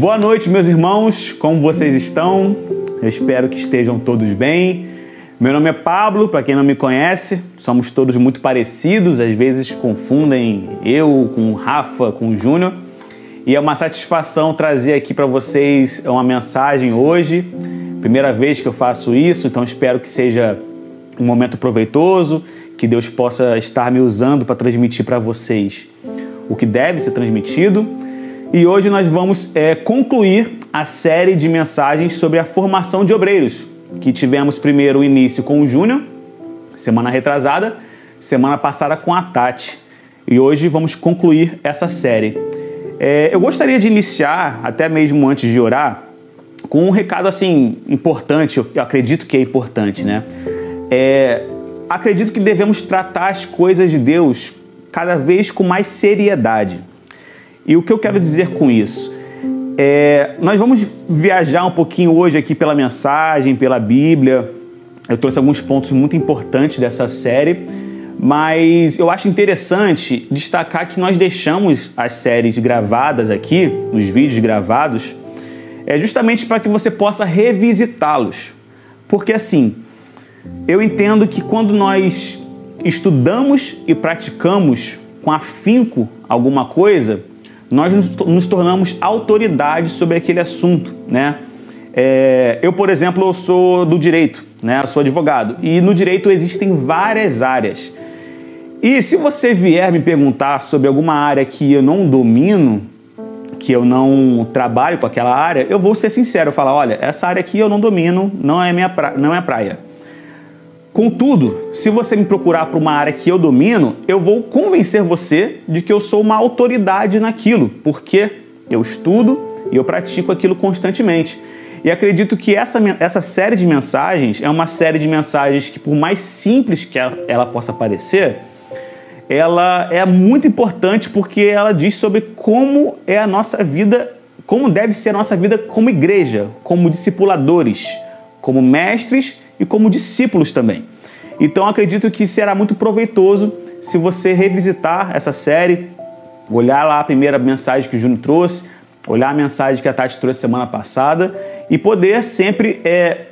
Boa noite, meus irmãos. Como vocês estão? Eu espero que estejam todos bem. Meu nome é Pablo, para quem não me conhece, somos todos muito parecidos, às vezes confundem eu com o Rafa, com o Júnior. E é uma satisfação trazer aqui para vocês uma mensagem hoje. Primeira vez que eu faço isso, então espero que seja um momento proveitoso, que Deus possa estar me usando para transmitir para vocês o que deve ser transmitido. E hoje nós vamos é, concluir a série de mensagens sobre a formação de obreiros, que tivemos primeiro o início com o Júnior, semana retrasada, semana passada com a Tati. E hoje vamos concluir essa série. É, eu gostaria de iniciar, até mesmo antes de orar, com um recado assim importante, eu acredito que é importante, né? É, acredito que devemos tratar as coisas de Deus cada vez com mais seriedade. E o que eu quero dizer com isso? É, nós vamos viajar um pouquinho hoje aqui pela mensagem, pela Bíblia. Eu trouxe alguns pontos muito importantes dessa série, mas eu acho interessante destacar que nós deixamos as séries gravadas aqui, os vídeos gravados, é justamente para que você possa revisitá-los. Porque assim, eu entendo que quando nós estudamos e praticamos com afinco alguma coisa, nós nos tornamos autoridade sobre aquele assunto, né? É, eu, por exemplo, eu sou do direito, né? Eu sou advogado e no direito existem várias áreas. E se você vier me perguntar sobre alguma área que eu não domino, que eu não trabalho com aquela área, eu vou ser sincero, falar, olha, essa área aqui eu não domino, não é minha pra... não é praia. Contudo, se você me procurar para uma área que eu domino, eu vou convencer você de que eu sou uma autoridade naquilo, porque eu estudo e eu pratico aquilo constantemente. E acredito que essa, essa série de mensagens é uma série de mensagens que, por mais simples que ela possa parecer, ela é muito importante porque ela diz sobre como é a nossa vida, como deve ser a nossa vida como igreja, como discipuladores, como mestres e como discípulos também. Então acredito que será muito proveitoso se você revisitar essa série, olhar lá a primeira mensagem que o Júnior trouxe, olhar a mensagem que a Tati trouxe semana passada e poder sempre é,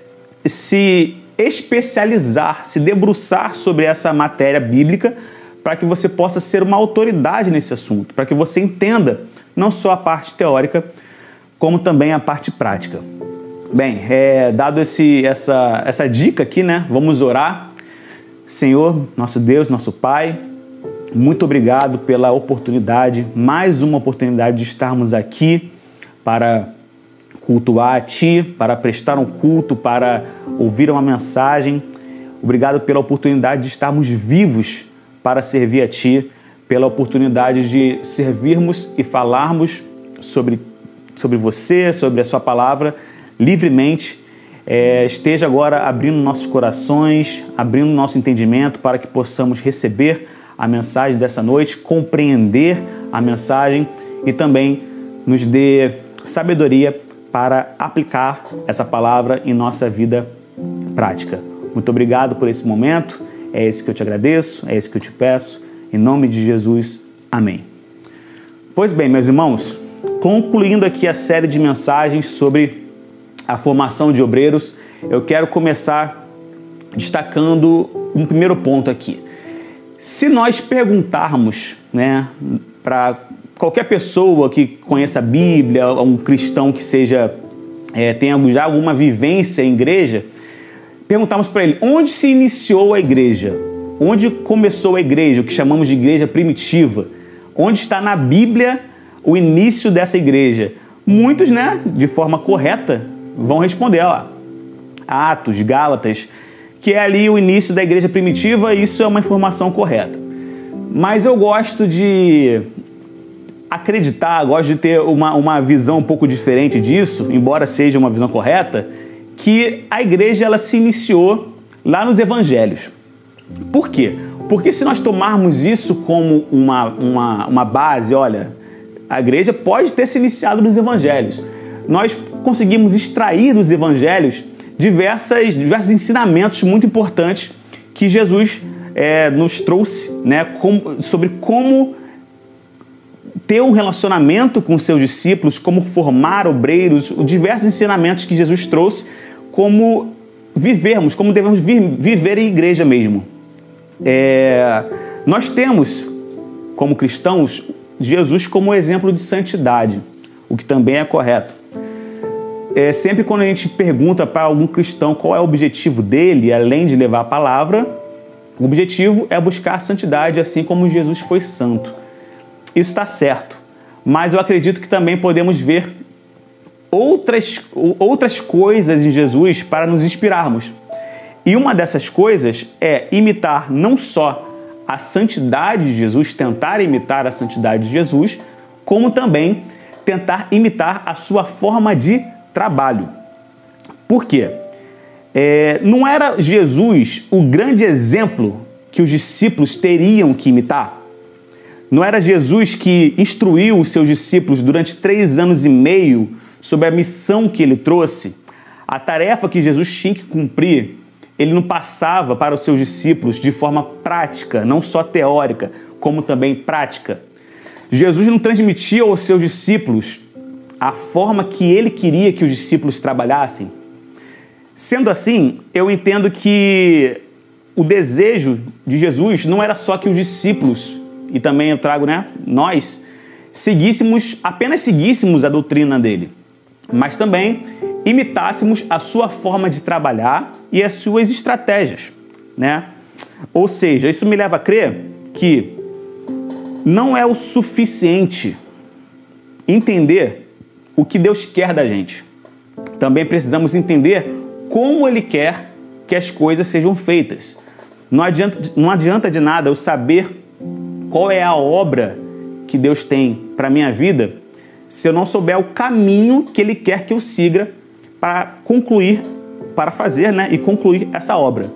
se especializar, se debruçar sobre essa matéria bíblica para que você possa ser uma autoridade nesse assunto, para que você entenda não só a parte teórica, como também a parte prática. Bem, é, dado esse, essa, essa dica aqui, né? Vamos orar. Senhor, nosso Deus, nosso Pai, muito obrigado pela oportunidade, mais uma oportunidade de estarmos aqui para cultuar a Ti, para prestar um culto, para ouvir uma mensagem. Obrigado pela oportunidade de estarmos vivos para servir a Ti, pela oportunidade de servirmos e falarmos sobre, sobre você, sobre a Sua palavra livremente. É, esteja agora abrindo nossos corações, abrindo nosso entendimento para que possamos receber a mensagem dessa noite, compreender a mensagem e também nos dê sabedoria para aplicar essa palavra em nossa vida prática. Muito obrigado por esse momento. É isso que eu te agradeço, é isso que eu te peço. Em nome de Jesus, amém. Pois bem, meus irmãos, concluindo aqui a série de mensagens sobre a formação de obreiros, eu quero começar destacando um primeiro ponto aqui. Se nós perguntarmos né, para qualquer pessoa que conheça a Bíblia, um cristão que seja é, tenha já alguma vivência em igreja, perguntarmos para ele onde se iniciou a igreja, onde começou a igreja, o que chamamos de igreja primitiva, onde está na Bíblia o início dessa igreja. Muitos, né, de forma correta, vão responder, ó, Atos, Gálatas, que é ali o início da igreja primitiva, isso é uma informação correta. Mas eu gosto de acreditar, gosto de ter uma, uma visão um pouco diferente disso, embora seja uma visão correta, que a igreja ela se iniciou lá nos evangelhos. Por quê? Porque se nós tomarmos isso como uma, uma, uma base, olha, a igreja pode ter se iniciado nos evangelhos. Nós conseguimos extrair dos evangelhos diversas, diversos ensinamentos muito importantes que Jesus é, nos trouxe né, com, sobre como ter um relacionamento com seus discípulos, como formar obreiros, os diversos ensinamentos que Jesus trouxe, como vivermos, como devemos viver em igreja mesmo. É, nós temos, como cristãos, Jesus como exemplo de santidade, o que também é correto. É, sempre quando a gente pergunta para algum cristão qual é o objetivo dele, além de levar a palavra, o objetivo é buscar a santidade, assim como Jesus foi santo. Isso está certo, mas eu acredito que também podemos ver outras, outras coisas em Jesus para nos inspirarmos. E uma dessas coisas é imitar não só a santidade de Jesus, tentar imitar a santidade de Jesus, como também tentar imitar a sua forma de trabalho. Por quê? É, não era Jesus o grande exemplo que os discípulos teriam que imitar? Não era Jesus que instruiu os seus discípulos durante três anos e meio sobre a missão que ele trouxe? A tarefa que Jesus tinha que cumprir, ele não passava para os seus discípulos de forma prática, não só teórica, como também prática. Jesus não transmitia aos seus discípulos a forma que ele queria que os discípulos trabalhassem. Sendo assim, eu entendo que o desejo de Jesus não era só que os discípulos, e também eu trago, né, nós, seguíssemos, apenas seguíssemos a doutrina dele, mas também imitássemos a sua forma de trabalhar e as suas estratégias, né? Ou seja, isso me leva a crer que não é o suficiente entender o que Deus quer da gente. Também precisamos entender como Ele quer que as coisas sejam feitas. Não adianta, não adianta de nada eu saber qual é a obra que Deus tem para a minha vida se eu não souber o caminho que Ele quer que eu siga para concluir, para fazer né, e concluir essa obra.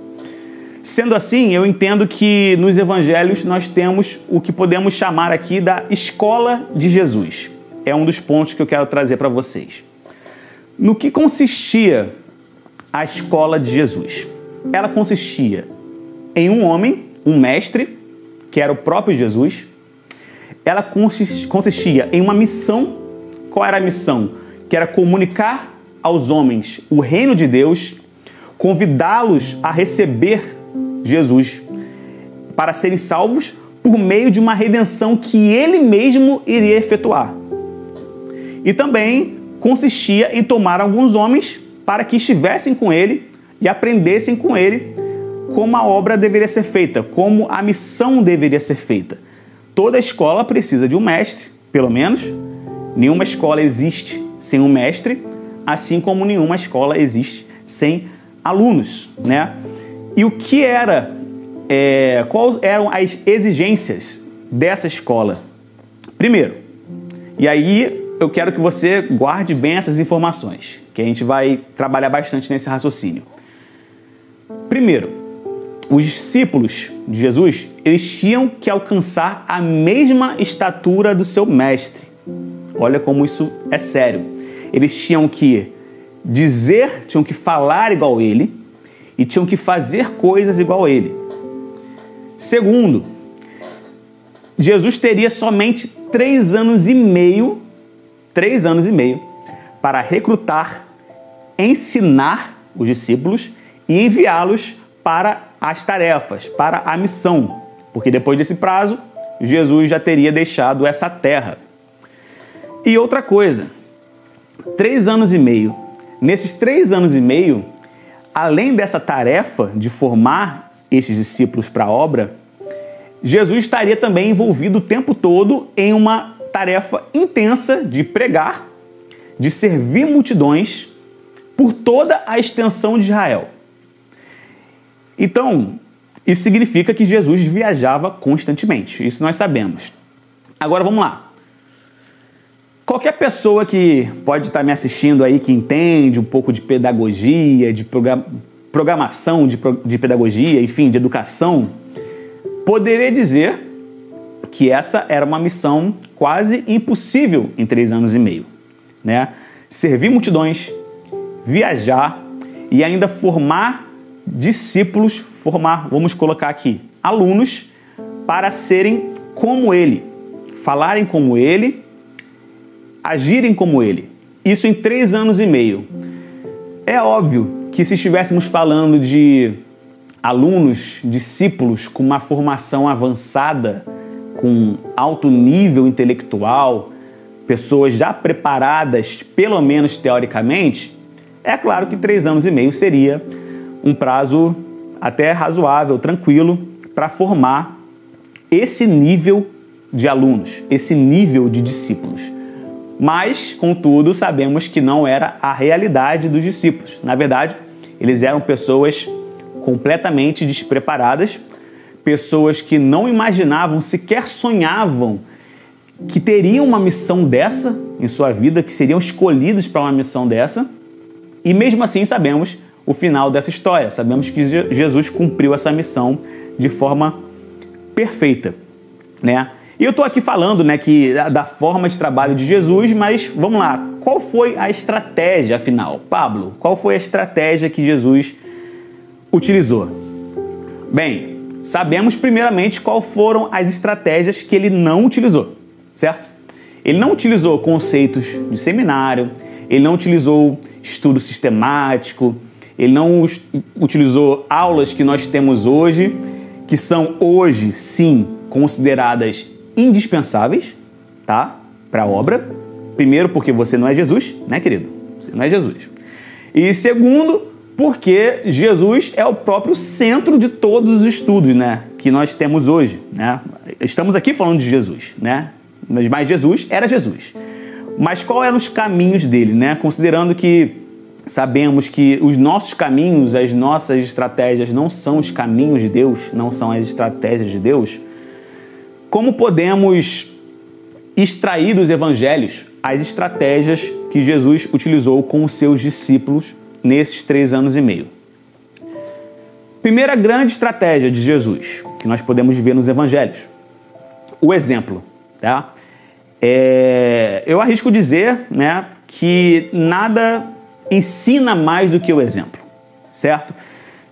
Sendo assim, eu entendo que nos evangelhos nós temos o que podemos chamar aqui da escola de Jesus é um dos pontos que eu quero trazer para vocês. No que consistia a escola de Jesus? Ela consistia em um homem, um mestre, que era o próprio Jesus. Ela consistia em uma missão. Qual era a missão? Que era comunicar aos homens o reino de Deus, convidá-los a receber Jesus para serem salvos por meio de uma redenção que ele mesmo iria efetuar. E também consistia em tomar alguns homens para que estivessem com ele e aprendessem com ele como a obra deveria ser feita, como a missão deveria ser feita. Toda escola precisa de um mestre, pelo menos. Nenhuma escola existe sem um mestre, assim como nenhuma escola existe sem alunos, né? E o que era, é, quais eram as exigências dessa escola? Primeiro, e aí eu quero que você guarde bem essas informações, que a gente vai trabalhar bastante nesse raciocínio. Primeiro, os discípulos de Jesus, eles tinham que alcançar a mesma estatura do seu mestre. Olha como isso é sério. Eles tinham que dizer, tinham que falar igual ele e tinham que fazer coisas igual ele. Segundo, Jesus teria somente três anos e meio três anos e meio para recrutar, ensinar os discípulos e enviá-los para as tarefas, para a missão, porque depois desse prazo, Jesus já teria deixado essa terra. E outra coisa, três anos e meio. Nesses três anos e meio, além dessa tarefa de formar esses discípulos para a obra, Jesus estaria também envolvido o tempo todo em uma tarefa intensa de pregar, de servir multidões por toda a extensão de Israel. Então, isso significa que Jesus viajava constantemente. Isso nós sabemos. Agora vamos lá. Qualquer pessoa que pode estar me assistindo aí, que entende um pouco de pedagogia, de programação de, pedagogia, enfim, de educação, poderia dizer que essa era uma missão quase impossível em três anos e meio. Né? Servir multidões, viajar e ainda formar discípulos, formar, vamos colocar aqui, alunos, para serem como ele, falarem como ele, agirem como ele. Isso em três anos e meio. É óbvio que se estivéssemos falando de alunos, discípulos com uma formação avançada, com alto nível intelectual, pessoas já preparadas, pelo menos teoricamente, é claro que três anos e meio seria um prazo até razoável, tranquilo, para formar esse nível de alunos, esse nível de discípulos. Mas, contudo, sabemos que não era a realidade dos discípulos. Na verdade, eles eram pessoas completamente despreparadas, pessoas que não imaginavam, sequer sonhavam que teriam uma missão dessa em sua vida, que seriam escolhidos para uma missão dessa. E mesmo assim sabemos o final dessa história. Sabemos que Jesus cumpriu essa missão de forma perfeita, né? E eu estou aqui falando, né, que da forma de trabalho de Jesus, mas vamos lá, qual foi a estratégia afinal, Pablo? Qual foi a estratégia que Jesus utilizou? Bem, sabemos primeiramente qual foram as estratégias que ele não utilizou, certo? Ele não utilizou conceitos de seminário, ele não utilizou estudo sistemático, ele não utilizou aulas que nós temos hoje, que são hoje sim consideradas indispensáveis, tá? Para a obra. Primeiro, porque você não é Jesus, né, querido? Você não é Jesus. E segundo, porque Jesus é o próprio centro de todos os estudos, né, que nós temos hoje, né? Estamos aqui falando de Jesus, né? Mas Jesus era Jesus. Mas qual eram os caminhos dele, né? Considerando que sabemos que os nossos caminhos, as nossas estratégias não são os caminhos de Deus, não são as estratégias de Deus, como podemos extrair dos evangelhos as estratégias que Jesus utilizou com os seus discípulos nesses três anos e meio? Primeira grande estratégia de Jesus que nós podemos ver nos evangelhos: o exemplo. Tá? É, eu arrisco dizer né, que nada ensina mais do que o exemplo, certo?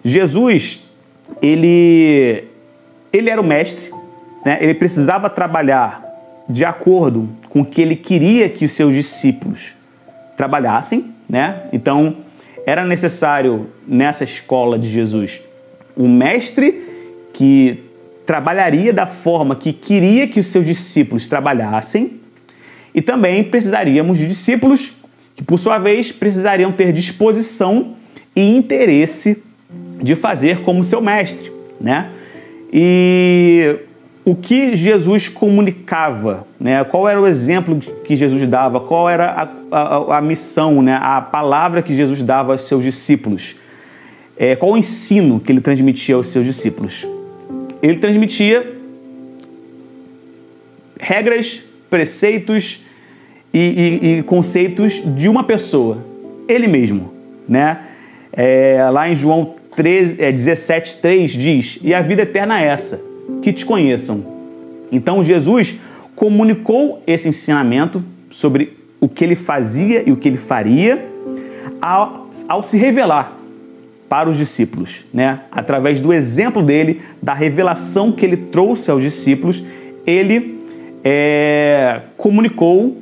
Jesus, ele, ele era o mestre, né? ele precisava trabalhar de acordo com o que ele queria que os seus discípulos trabalhassem, né? Então, era necessário nessa escola de Jesus um mestre que trabalharia da forma que queria que os seus discípulos trabalhassem, e também precisaríamos de discípulos que por sua vez precisariam ter disposição e interesse de fazer como seu mestre, né? E o que Jesus comunicava, né? Qual era o exemplo que Jesus dava? Qual era a, a, a missão, né? A palavra que Jesus dava aos seus discípulos? É, qual o ensino que ele transmitia aos seus discípulos? Ele transmitia regras, preceitos, e, e, e conceitos de uma pessoa, ele mesmo, né? É, lá em João 13, é, 17, 3 diz: E a vida eterna é essa, que te conheçam. Então Jesus comunicou esse ensinamento sobre o que ele fazia e o que ele faria ao, ao se revelar para os discípulos, né? Através do exemplo dele, da revelação que ele trouxe aos discípulos, ele é, comunicou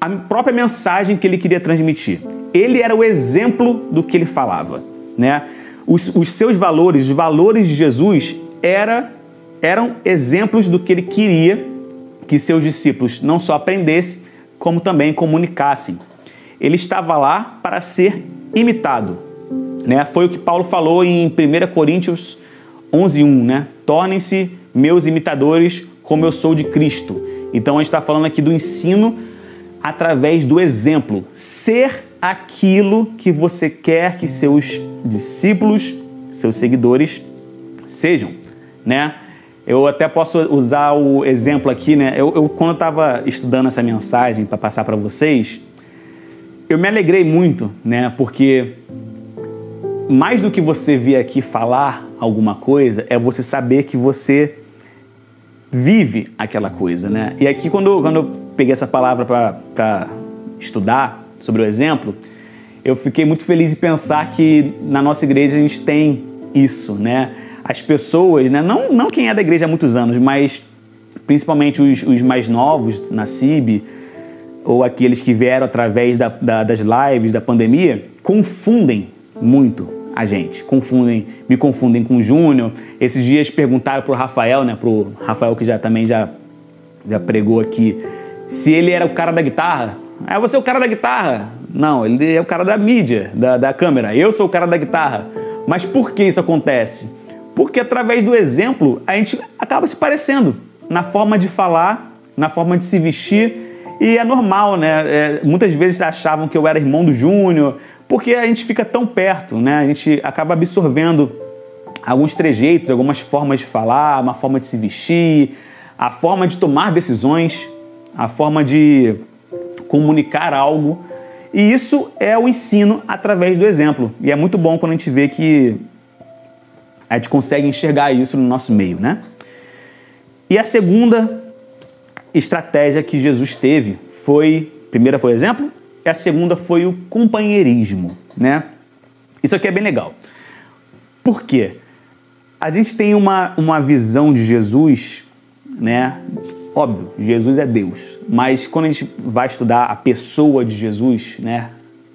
a própria mensagem que ele queria transmitir. Ele era o exemplo do que ele falava, né? Os, os seus valores, os valores de Jesus era, eram exemplos do que ele queria que seus discípulos não só aprendessem, como também comunicassem. Ele estava lá para ser imitado. Né? Foi o que Paulo falou em 1 Coríntios 11:1, né? Tornem-se meus imitadores como eu sou de Cristo. Então a gente está falando aqui do ensino através do exemplo. Ser aquilo que você quer que seus discípulos, seus seguidores sejam, né? Eu até posso usar o exemplo aqui, né? Eu, eu quando estava estudando essa mensagem para passar para vocês, eu me alegrei muito, né? Porque mais do que você vir aqui falar alguma coisa, é você saber que você vive aquela coisa, né? E aqui quando, quando eu peguei essa palavra para estudar sobre o exemplo, eu fiquei muito feliz em pensar que na nossa igreja a gente tem isso, né? As pessoas, né? Não, não quem é da igreja há muitos anos, mas principalmente os, os mais novos na CIB, ou aqueles que vieram através da, da, das lives da pandemia, confundem muito a gente. Confundem, me confundem com o Júnior. Esses dias perguntaram pro Rafael, né? Pro Rafael que já também já, já pregou aqui, se ele era o cara da guitarra. É você é o cara da guitarra. Não, ele é o cara da mídia, da, da câmera. Eu sou o cara da guitarra. Mas por que isso acontece? Porque através do exemplo a gente acaba se parecendo na forma de falar, na forma de se vestir. E é normal, né? É, muitas vezes achavam que eu era irmão do Júnior, porque a gente fica tão perto, né? A gente acaba absorvendo alguns trejeitos, algumas formas de falar, uma forma de se vestir, a forma de tomar decisões, a forma de comunicar algo. E isso é o ensino através do exemplo. E é muito bom quando a gente vê que a gente consegue enxergar isso no nosso meio, né? E a segunda estratégia que Jesus teve foi, primeira foi o exemplo, e a segunda foi o companheirismo, né? Isso aqui é bem legal. Por quê? A gente tem uma, uma visão de Jesus, né? Óbvio, Jesus é Deus, mas quando a gente vai estudar a pessoa de Jesus, né?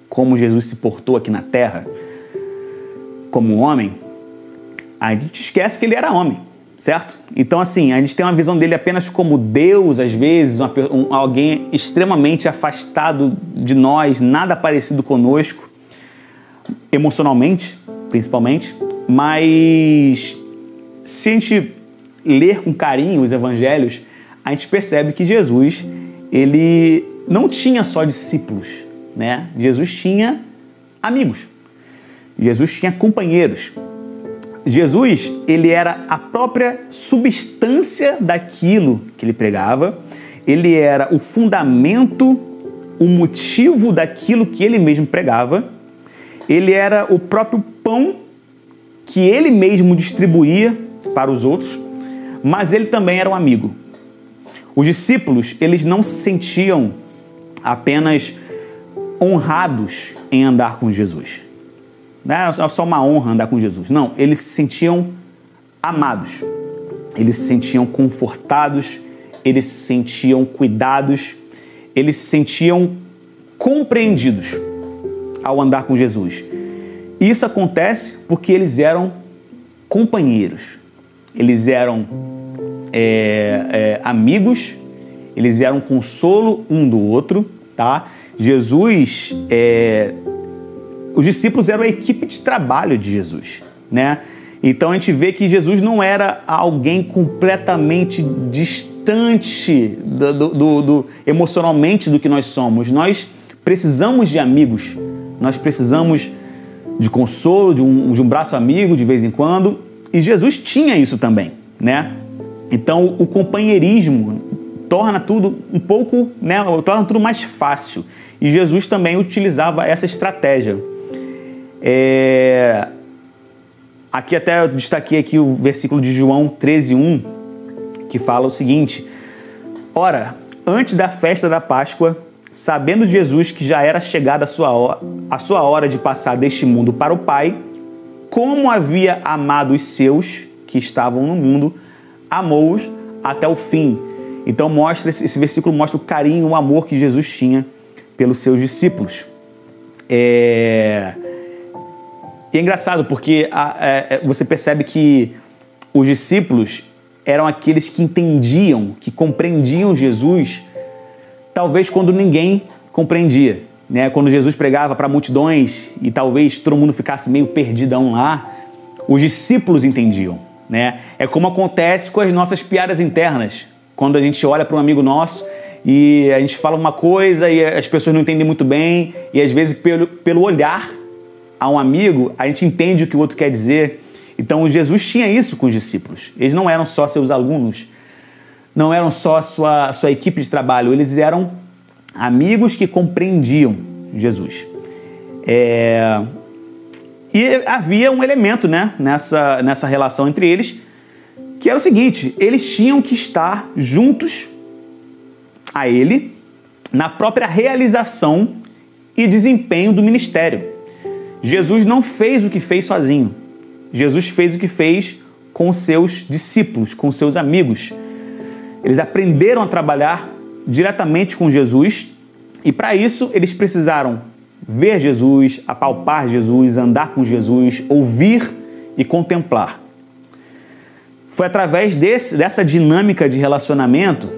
Como Jesus se portou aqui na Terra, como homem, a gente esquece que ele era homem, certo? Então, assim, a gente tem uma visão dele apenas como Deus, às vezes, uma, um, alguém extremamente afastado de nós, nada parecido conosco, emocionalmente, principalmente, mas se a gente ler com carinho os evangelhos, a gente percebe que Jesus, ele não tinha só discípulos, né? Jesus tinha amigos. Jesus tinha companheiros. Jesus, ele era a própria substância daquilo que ele pregava. Ele era o fundamento, o motivo daquilo que ele mesmo pregava. Ele era o próprio pão que ele mesmo distribuía para os outros, mas ele também era um amigo. Os discípulos, eles não se sentiam apenas honrados em andar com Jesus. Não é só uma honra andar com Jesus. Não, eles se sentiam amados. Eles se sentiam confortados, eles se sentiam cuidados, eles se sentiam compreendidos ao andar com Jesus. Isso acontece porque eles eram companheiros, eles eram é, é, amigos, eles eram consolo um do outro, tá? Jesus, é, os discípulos eram a equipe de trabalho de Jesus, né? Então a gente vê que Jesus não era alguém completamente distante do, do, do, do emocionalmente do que nós somos. Nós precisamos de amigos, nós precisamos de consolo, de um, de um braço amigo de vez em quando, e Jesus tinha isso também, né? Então, o companheirismo torna tudo um pouco, né, torna tudo mais fácil. E Jesus também utilizava essa estratégia. É... Aqui até eu destaquei aqui o versículo de João 13:1, que fala o seguinte: Ora, antes da festa da Páscoa, sabendo Jesus que já era chegada a sua hora, a sua hora de passar deste mundo para o Pai, como havia amado os seus que estavam no mundo, amou-os até o fim. Então mostra esse versículo mostra o carinho, o amor que Jesus tinha pelos seus discípulos. É... E é engraçado porque a, é, é, você percebe que os discípulos eram aqueles que entendiam, que compreendiam Jesus, talvez quando ninguém compreendia. Né? Quando Jesus pregava para multidões e talvez todo mundo ficasse meio perdidão lá, os discípulos entendiam né? É como acontece com as nossas piadas internas. Quando a gente olha para um amigo nosso e a gente fala uma coisa e as pessoas não entendem muito bem, e às vezes pelo, pelo olhar a um amigo, a gente entende o que o outro quer dizer. Então Jesus tinha isso com os discípulos. Eles não eram só seus alunos, não eram só sua, sua equipe de trabalho, eles eram amigos que compreendiam Jesus. É, e havia um elemento né, nessa, nessa relação entre eles, que era o seguinte: eles tinham que estar juntos a ele na própria realização e desempenho do ministério. Jesus não fez o que fez sozinho. Jesus fez o que fez com seus discípulos, com seus amigos. Eles aprenderam a trabalhar diretamente com Jesus e para isso eles precisaram ver Jesus, apalpar Jesus, andar com Jesus, ouvir e contemplar. Foi através desse, dessa dinâmica de relacionamento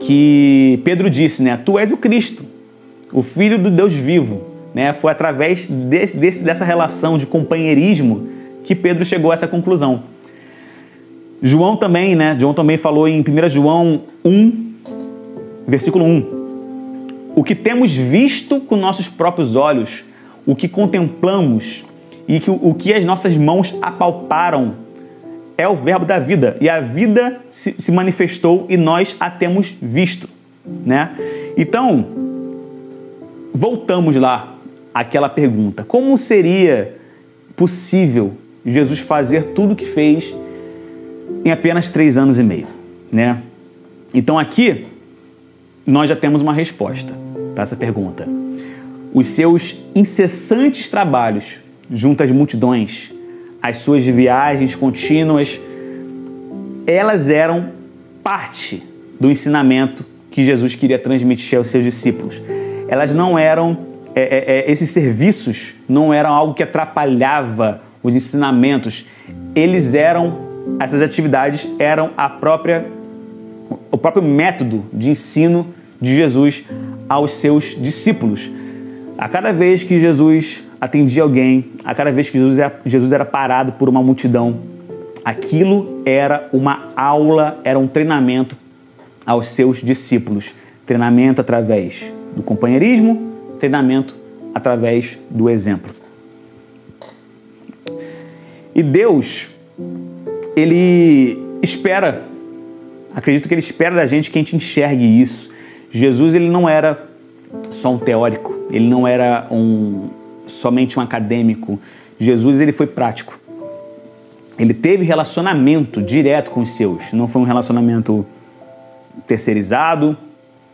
que Pedro disse, né? Tu és o Cristo, o Filho do Deus vivo. Né? Foi através desse, desse, dessa relação de companheirismo que Pedro chegou a essa conclusão. João também, né? João também falou em 1 João 1, versículo 1. O que temos visto com nossos próprios olhos, o que contemplamos e que, o que as nossas mãos apalparam é o verbo da vida. E a vida se, se manifestou e nós a temos visto. Né? Então, voltamos lá àquela pergunta: como seria possível Jesus fazer tudo o que fez em apenas três anos e meio? Né? Então, aqui nós já temos uma resposta para essa pergunta. Os seus incessantes trabalhos junto às multidões, as suas viagens contínuas, elas eram parte do ensinamento que Jesus queria transmitir aos seus discípulos. Elas não eram, é, é, é esses serviços não eram algo que atrapalhava os ensinamentos. Eles eram, essas atividades eram a própria, o próprio método de ensino de Jesus aos seus discípulos. A cada vez que Jesus atendia alguém, a cada vez que Jesus era, Jesus era parado por uma multidão, aquilo era uma aula, era um treinamento aos seus discípulos. Treinamento através do companheirismo, treinamento através do exemplo. E Deus, Ele espera, acredito que Ele espera da gente que a gente enxergue isso, Jesus ele não era só um teórico, ele não era um somente um acadêmico. Jesus ele foi prático. Ele teve relacionamento direto com os seus. Não foi um relacionamento terceirizado,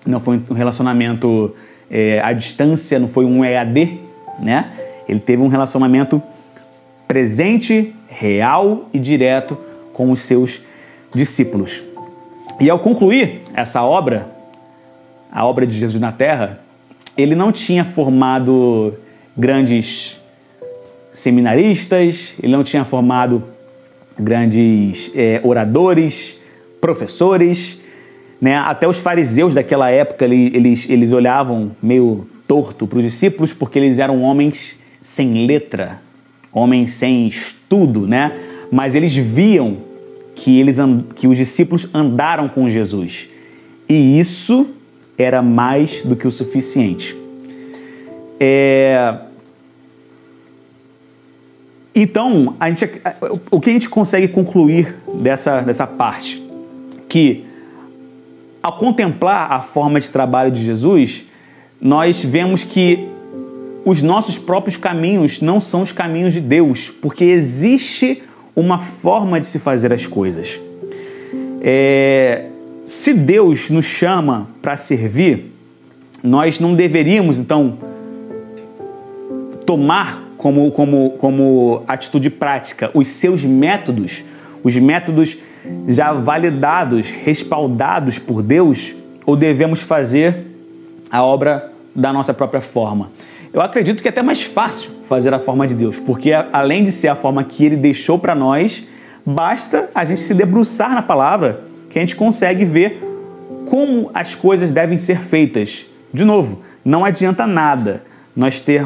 não foi um relacionamento é, à distância, não foi um EAD, né? Ele teve um relacionamento presente, real e direto com os seus discípulos. E ao concluir essa obra, a obra de Jesus na Terra, ele não tinha formado grandes seminaristas, ele não tinha formado grandes é, oradores, professores, né? Até os fariseus daquela época eles, eles olhavam meio torto para os discípulos porque eles eram homens sem letra, homens sem estudo, né? Mas eles viam que, eles, que os discípulos andaram com Jesus. E isso era mais do que o suficiente. É... Então, a gente, o que a gente consegue concluir dessa, dessa parte? Que ao contemplar a forma de trabalho de Jesus, nós vemos que os nossos próprios caminhos não são os caminhos de Deus, porque existe uma forma de se fazer as coisas. É, se Deus nos chama para servir, nós não deveríamos, então, tomar como, como, como atitude prática os seus métodos, os métodos já validados, respaldados por Deus, ou devemos fazer a obra da nossa própria forma? Eu acredito que é até mais fácil fazer a forma de Deus, porque além de ser a forma que Ele deixou para nós, basta a gente se debruçar na palavra que a gente consegue ver como as coisas devem ser feitas. De novo, não adianta nada nós ter,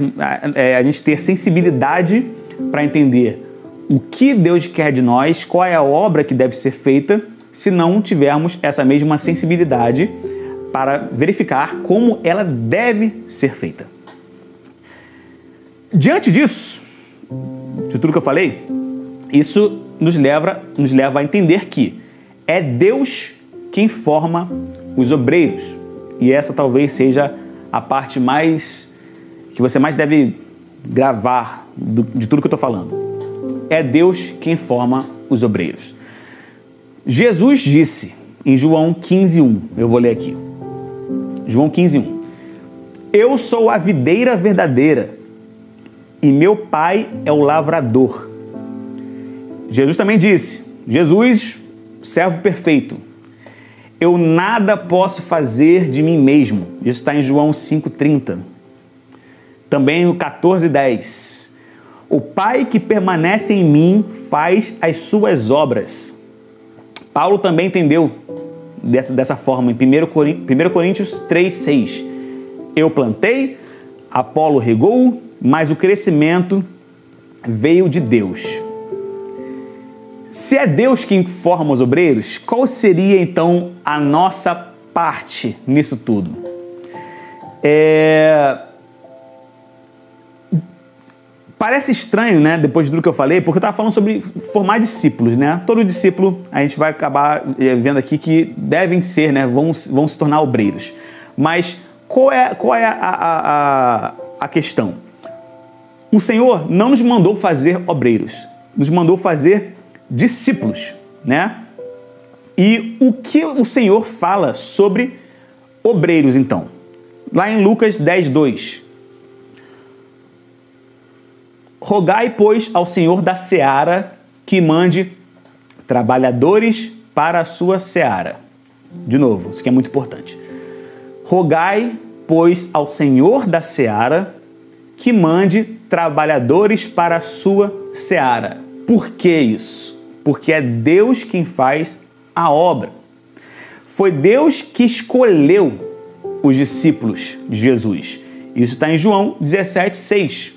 é, a gente ter sensibilidade para entender o que Deus quer de nós, qual é a obra que deve ser feita, se não tivermos essa mesma sensibilidade para verificar como ela deve ser feita. Diante disso, de tudo que eu falei, isso nos leva, nos leva a entender que é Deus quem forma os obreiros. E essa talvez seja a parte mais que você mais deve gravar de tudo que eu estou falando. É Deus quem forma os obreiros. Jesus disse em João 15:1, eu vou ler aqui. João 15:1. Eu sou a videira verdadeira e meu pai é o lavrador. Jesus também disse, Jesus servo perfeito. eu nada posso fazer de mim mesmo. Isso está em João 5,30. Também no 14,10. O Pai que permanece em mim faz as suas obras. Paulo também entendeu dessa, dessa forma em 1 Coríntios 3,6. Eu plantei, Apolo regou, mas o crescimento veio de Deus. Se é Deus quem forma os obreiros, qual seria então a nossa parte nisso tudo? É... Parece estranho, né, depois do que eu falei, porque eu estava falando sobre formar discípulos, né? Todo discípulo a gente vai acabar é, vendo aqui que devem ser, né, vão, vão se tornar obreiros. Mas qual é, qual é a, a, a questão? O Senhor não nos mandou fazer obreiros, nos mandou fazer discípulos, né? E o que o Senhor fala sobre obreiros, então? Lá em Lucas 10, 2. Rogai, pois, ao Senhor da seara que mande trabalhadores para a sua seara. De novo, isso aqui é muito importante. Rogai, pois, ao Senhor da seara que mande trabalhadores para a sua seara. Por que isso? Porque é Deus quem faz a obra. Foi Deus que escolheu os discípulos de Jesus. Isso está em João 17, 6.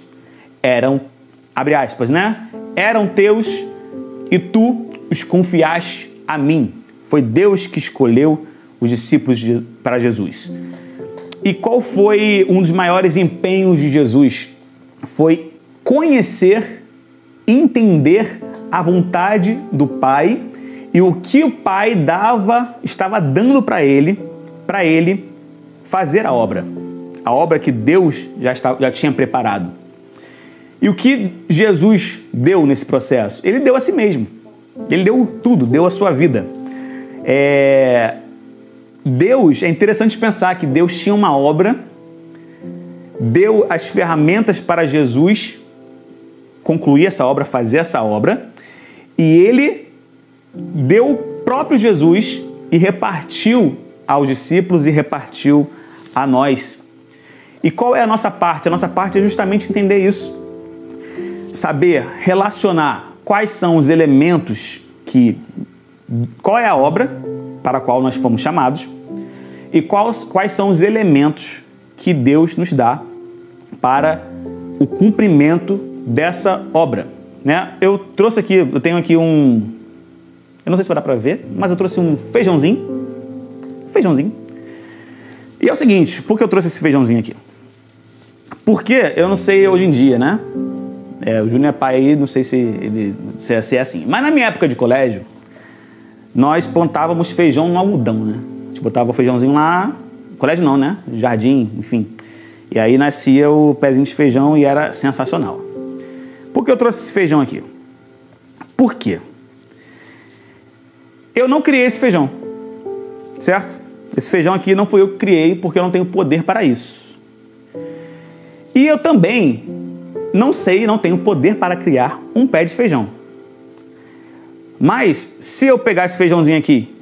Eram abre aspas, né? Eram teus e tu os confiaste a mim. Foi Deus que escolheu os discípulos para Jesus. E qual foi um dos maiores empenhos de Jesus? Foi conhecer, entender a vontade do Pai e o que o Pai dava, estava dando para ele, para ele fazer a obra. A obra que Deus já, estava, já tinha preparado. E o que Jesus deu nesse processo? Ele deu a si mesmo. Ele deu tudo, deu a sua vida. É... Deus, é interessante pensar que Deus tinha uma obra, deu as ferramentas para Jesus concluir essa obra, fazer essa obra, e ele deu o próprio Jesus e repartiu aos discípulos e repartiu a nós. E qual é a nossa parte? A nossa parte é justamente entender isso saber relacionar quais são os elementos que. qual é a obra para a qual nós fomos chamados e quais, quais são os elementos que Deus nos dá para o cumprimento dessa obra. Né? Eu trouxe aqui, eu tenho aqui um. Eu não sei se vai dar para ver, mas eu trouxe um feijãozinho. Feijãozinho. E é o seguinte, por que eu trouxe esse feijãozinho aqui? Porque eu não sei hoje em dia, né? É, o Júnior é pai aí, não sei se, ele, se, é, se é assim. Mas na minha época de colégio, nós plantávamos feijão no algodão, né? A gente botava o feijãozinho lá, colégio não, né? Jardim, enfim. E aí nascia o pezinho de feijão e era sensacional. Por que eu trouxe esse feijão aqui? Por quê? Eu não criei esse feijão, certo? Esse feijão aqui não foi eu que criei porque eu não tenho poder para isso. E eu também não sei, não tenho poder para criar um pé de feijão. Mas se eu pegar esse feijãozinho aqui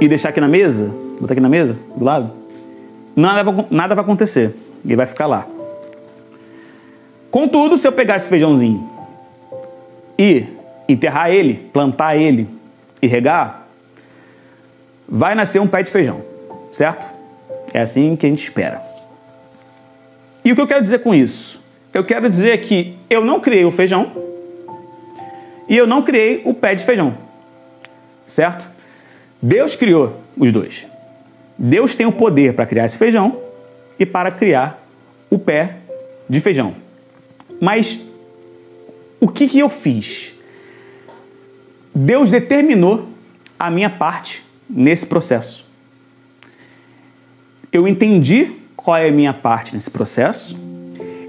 e deixar aqui na mesa, botar aqui na mesa, do lado, nada, nada vai acontecer. Ele vai ficar lá. Contudo, se eu pegar esse feijãozinho e enterrar ele, plantar ele e regar, vai nascer um pé de feijão, certo? É assim que a gente espera. E o que eu quero dizer com isso? Eu quero dizer que eu não criei o feijão e eu não criei o pé de feijão. Certo? Deus criou os dois. Deus tem o poder para criar esse feijão e para criar o pé de feijão. Mas o que, que eu fiz? Deus determinou a minha parte nesse processo. Eu entendi qual é a minha parte nesse processo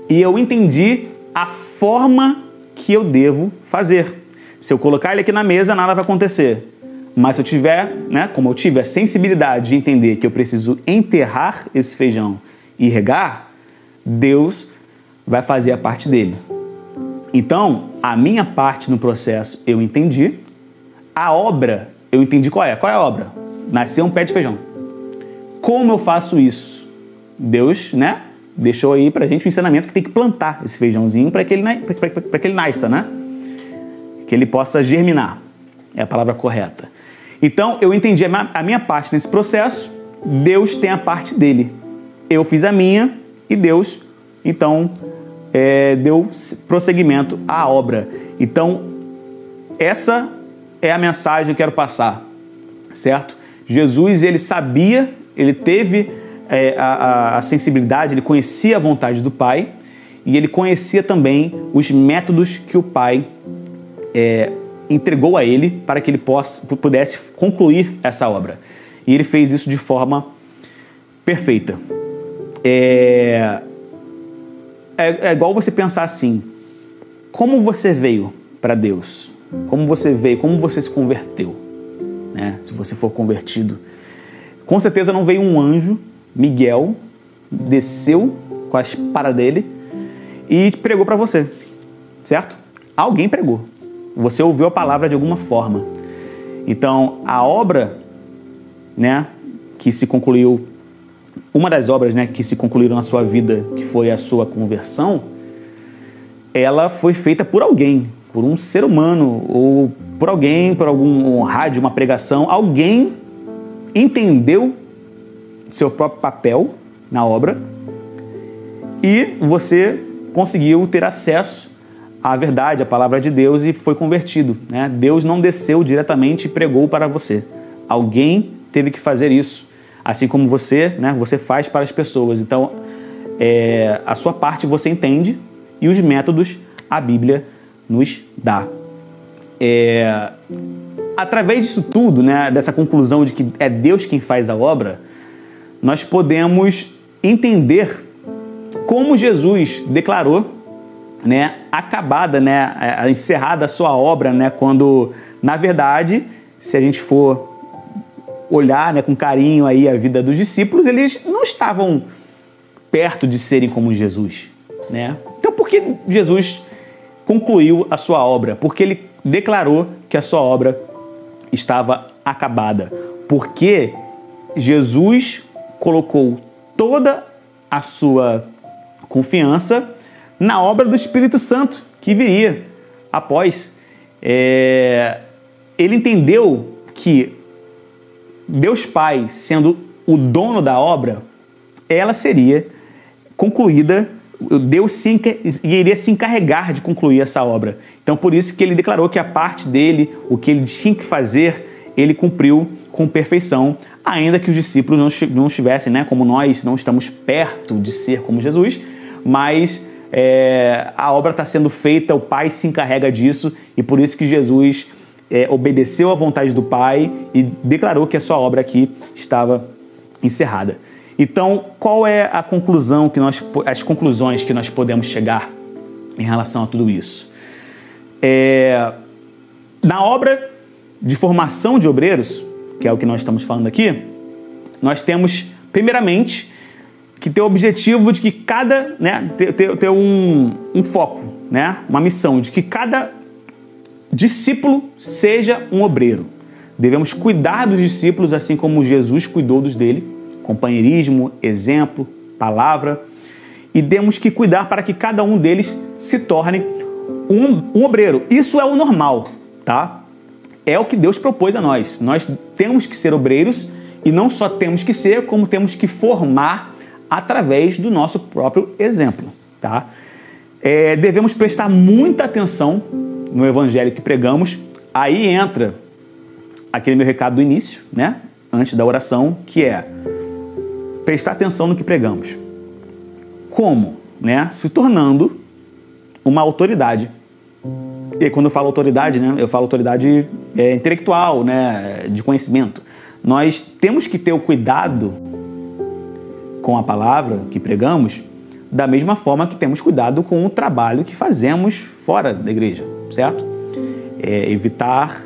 e eu entendi a forma que eu devo fazer. Se eu colocar ele aqui na mesa, nada vai acontecer. Mas se eu tiver, né, como eu tive a sensibilidade de entender que eu preciso enterrar esse feijão e regar, Deus vai fazer a parte dele. Então, a minha parte no processo eu entendi, a obra eu entendi qual é. Qual é a obra? nascer um pé de feijão. Como eu faço isso? Deus, né? Deixou aí pra gente o ensinamento que tem que plantar esse feijãozinho para que, ele, que ele nasça, né? Que ele possa germinar. É a palavra correta. Então, eu entendi a minha parte nesse processo, Deus tem a parte dele. Eu fiz a minha e Deus, então, é, deu prosseguimento à obra. Então, essa é a mensagem que eu quero passar, certo? Jesus, ele sabia, ele teve é, a, a sensibilidade, ele conhecia a vontade do Pai e ele conhecia também os métodos que o Pai é, entregou a ele para que ele possa, pudesse concluir essa obra. E ele fez isso de forma perfeita. É, é, é igual você pensar assim: como você veio para Deus? Como você veio? Como você se converteu? Né? Se você for convertido, com certeza não veio um anjo, Miguel, desceu com a espada dele e pregou para você, certo? Alguém pregou. Você ouviu a palavra de alguma forma. Então, a obra, né, que se concluiu uma das obras né, que se concluíram na sua vida, que foi a sua conversão, ela foi feita por alguém, por um ser humano, ou por alguém, por algum um rádio, uma pregação. Alguém entendeu seu próprio papel na obra e você conseguiu ter acesso à verdade, à palavra de Deus e foi convertido. Né? Deus não desceu diretamente e pregou para você. Alguém teve que fazer isso assim como você, né, você faz para as pessoas. Então, é, a sua parte você entende e os métodos a Bíblia nos dá. É, através disso tudo, né, dessa conclusão de que é Deus quem faz a obra, nós podemos entender como Jesus declarou, né, acabada, né, encerrada a sua obra, né, quando na verdade, se a gente for olhar né, com carinho aí a vida dos discípulos, eles não estavam perto de serem como Jesus. Né? Então, por que Jesus concluiu a sua obra? Porque ele declarou que a sua obra estava acabada. Porque Jesus colocou toda a sua confiança na obra do Espírito Santo que viria após. É... Ele entendeu que Deus Pai sendo o dono da obra, ela seria concluída, Deus se, iria se encarregar de concluir essa obra. Então, por isso que ele declarou que a parte dele, o que ele tinha que fazer, ele cumpriu com perfeição, ainda que os discípulos não estivessem, né, como nós, não estamos perto de ser como Jesus, mas é, a obra está sendo feita, o Pai se encarrega disso, e por isso que Jesus é, obedeceu à vontade do Pai e declarou que a sua obra aqui estava encerrada. Então, qual é a conclusão que nós, as conclusões que nós podemos chegar em relação a tudo isso? É, na obra de formação de obreiros, que é o que nós estamos falando aqui, nós temos, primeiramente, que ter o objetivo de que cada, né, ter, ter, ter um, um foco, né, uma missão, de que cada discípulo seja um obreiro. Devemos cuidar dos discípulos assim como Jesus cuidou dos dele, companheirismo, exemplo, palavra, e temos que cuidar para que cada um deles se torne um, um obreiro. Isso é o normal, tá? É o que Deus propôs a nós. Nós temos que ser obreiros e não só temos que ser, como temos que formar através do nosso próprio exemplo, tá? É, devemos prestar muita atenção no evangelho que pregamos, aí entra aquele meu recado do início, né? Antes da oração, que é prestar atenção no que pregamos. Como? Né? Se tornando uma autoridade. E quando eu falo autoridade, né, eu falo autoridade é, intelectual, né, de conhecimento. Nós temos que ter o cuidado com a palavra que pregamos, da mesma forma que temos cuidado com o trabalho que fazemos fora da igreja certo? É, evitar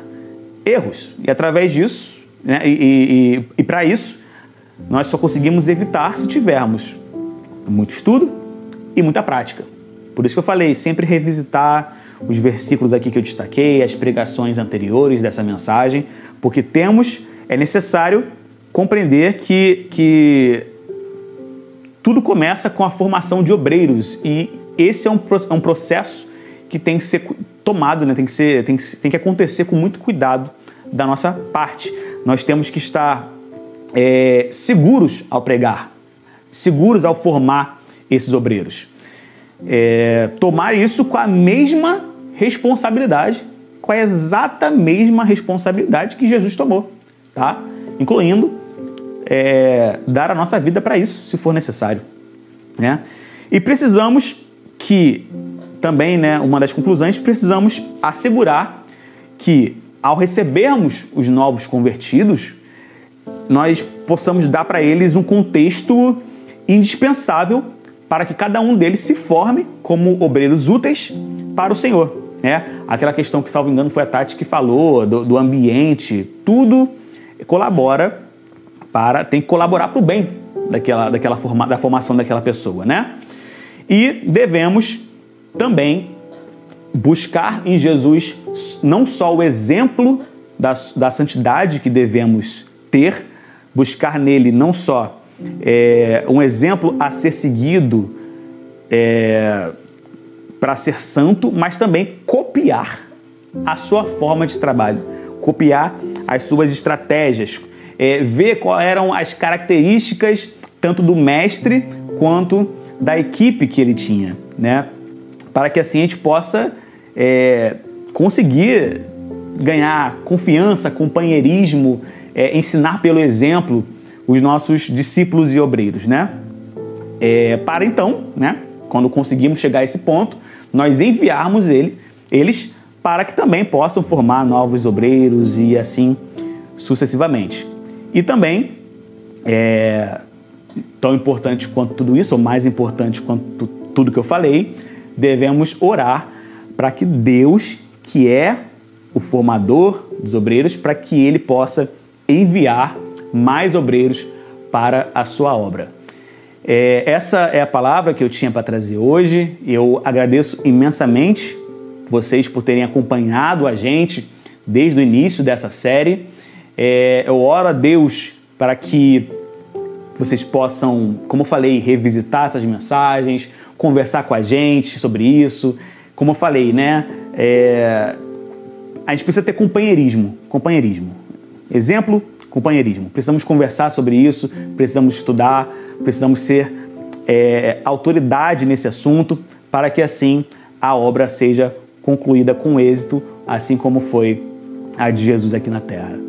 erros. E através disso, né, e, e, e para isso, nós só conseguimos evitar se tivermos muito estudo e muita prática. Por isso que eu falei, sempre revisitar os versículos aqui que eu destaquei, as pregações anteriores dessa mensagem, porque temos, é necessário compreender que, que tudo começa com a formação de obreiros e esse é um, é um processo que tem que ser tomado, né? tem, que ser, tem, que, tem que acontecer com muito cuidado da nossa parte. Nós temos que estar é, seguros ao pregar, seguros ao formar esses obreiros. É, tomar isso com a mesma responsabilidade, com a exata mesma responsabilidade que Jesus tomou, tá? Incluindo é, dar a nossa vida para isso, se for necessário, né? E precisamos que também, né, uma das conclusões, precisamos assegurar que ao recebermos os novos convertidos, nós possamos dar para eles um contexto indispensável para que cada um deles se forme como obreiros úteis para o Senhor. É aquela questão que, salvo engano, foi a Tati que falou do, do ambiente, tudo colabora para tem que colaborar para o bem daquela, daquela forma, da formação daquela pessoa, né? E devemos também buscar em Jesus não só o exemplo da, da santidade que devemos ter, buscar nele não só é, um exemplo a ser seguido é, para ser santo, mas também copiar a sua forma de trabalho, copiar as suas estratégias, é, ver quais eram as características tanto do mestre quanto da equipe que ele tinha, né? Para que assim a gente possa é, conseguir ganhar confiança, companheirismo, é, ensinar pelo exemplo os nossos discípulos e obreiros, né? É, para então, né? Quando conseguimos chegar a esse ponto, nós enviarmos ele, eles para que também possam formar novos obreiros e assim sucessivamente. E também, é, tão importante quanto tudo isso, ou mais importante quanto tudo que eu falei, devemos orar para que Deus, que é o formador dos obreiros, para que ele possa enviar mais obreiros para a sua obra. É, essa é a palavra que eu tinha para trazer hoje. Eu agradeço imensamente vocês por terem acompanhado a gente desde o início dessa série. É, eu oro a Deus para que vocês possam, como eu falei, revisitar essas mensagens, conversar com a gente sobre isso. Como eu falei, né? É, a gente precisa ter companheirismo. Companheirismo. Exemplo, companheirismo. Precisamos conversar sobre isso, precisamos estudar, precisamos ser é, autoridade nesse assunto para que assim a obra seja concluída com êxito, assim como foi a de Jesus aqui na Terra.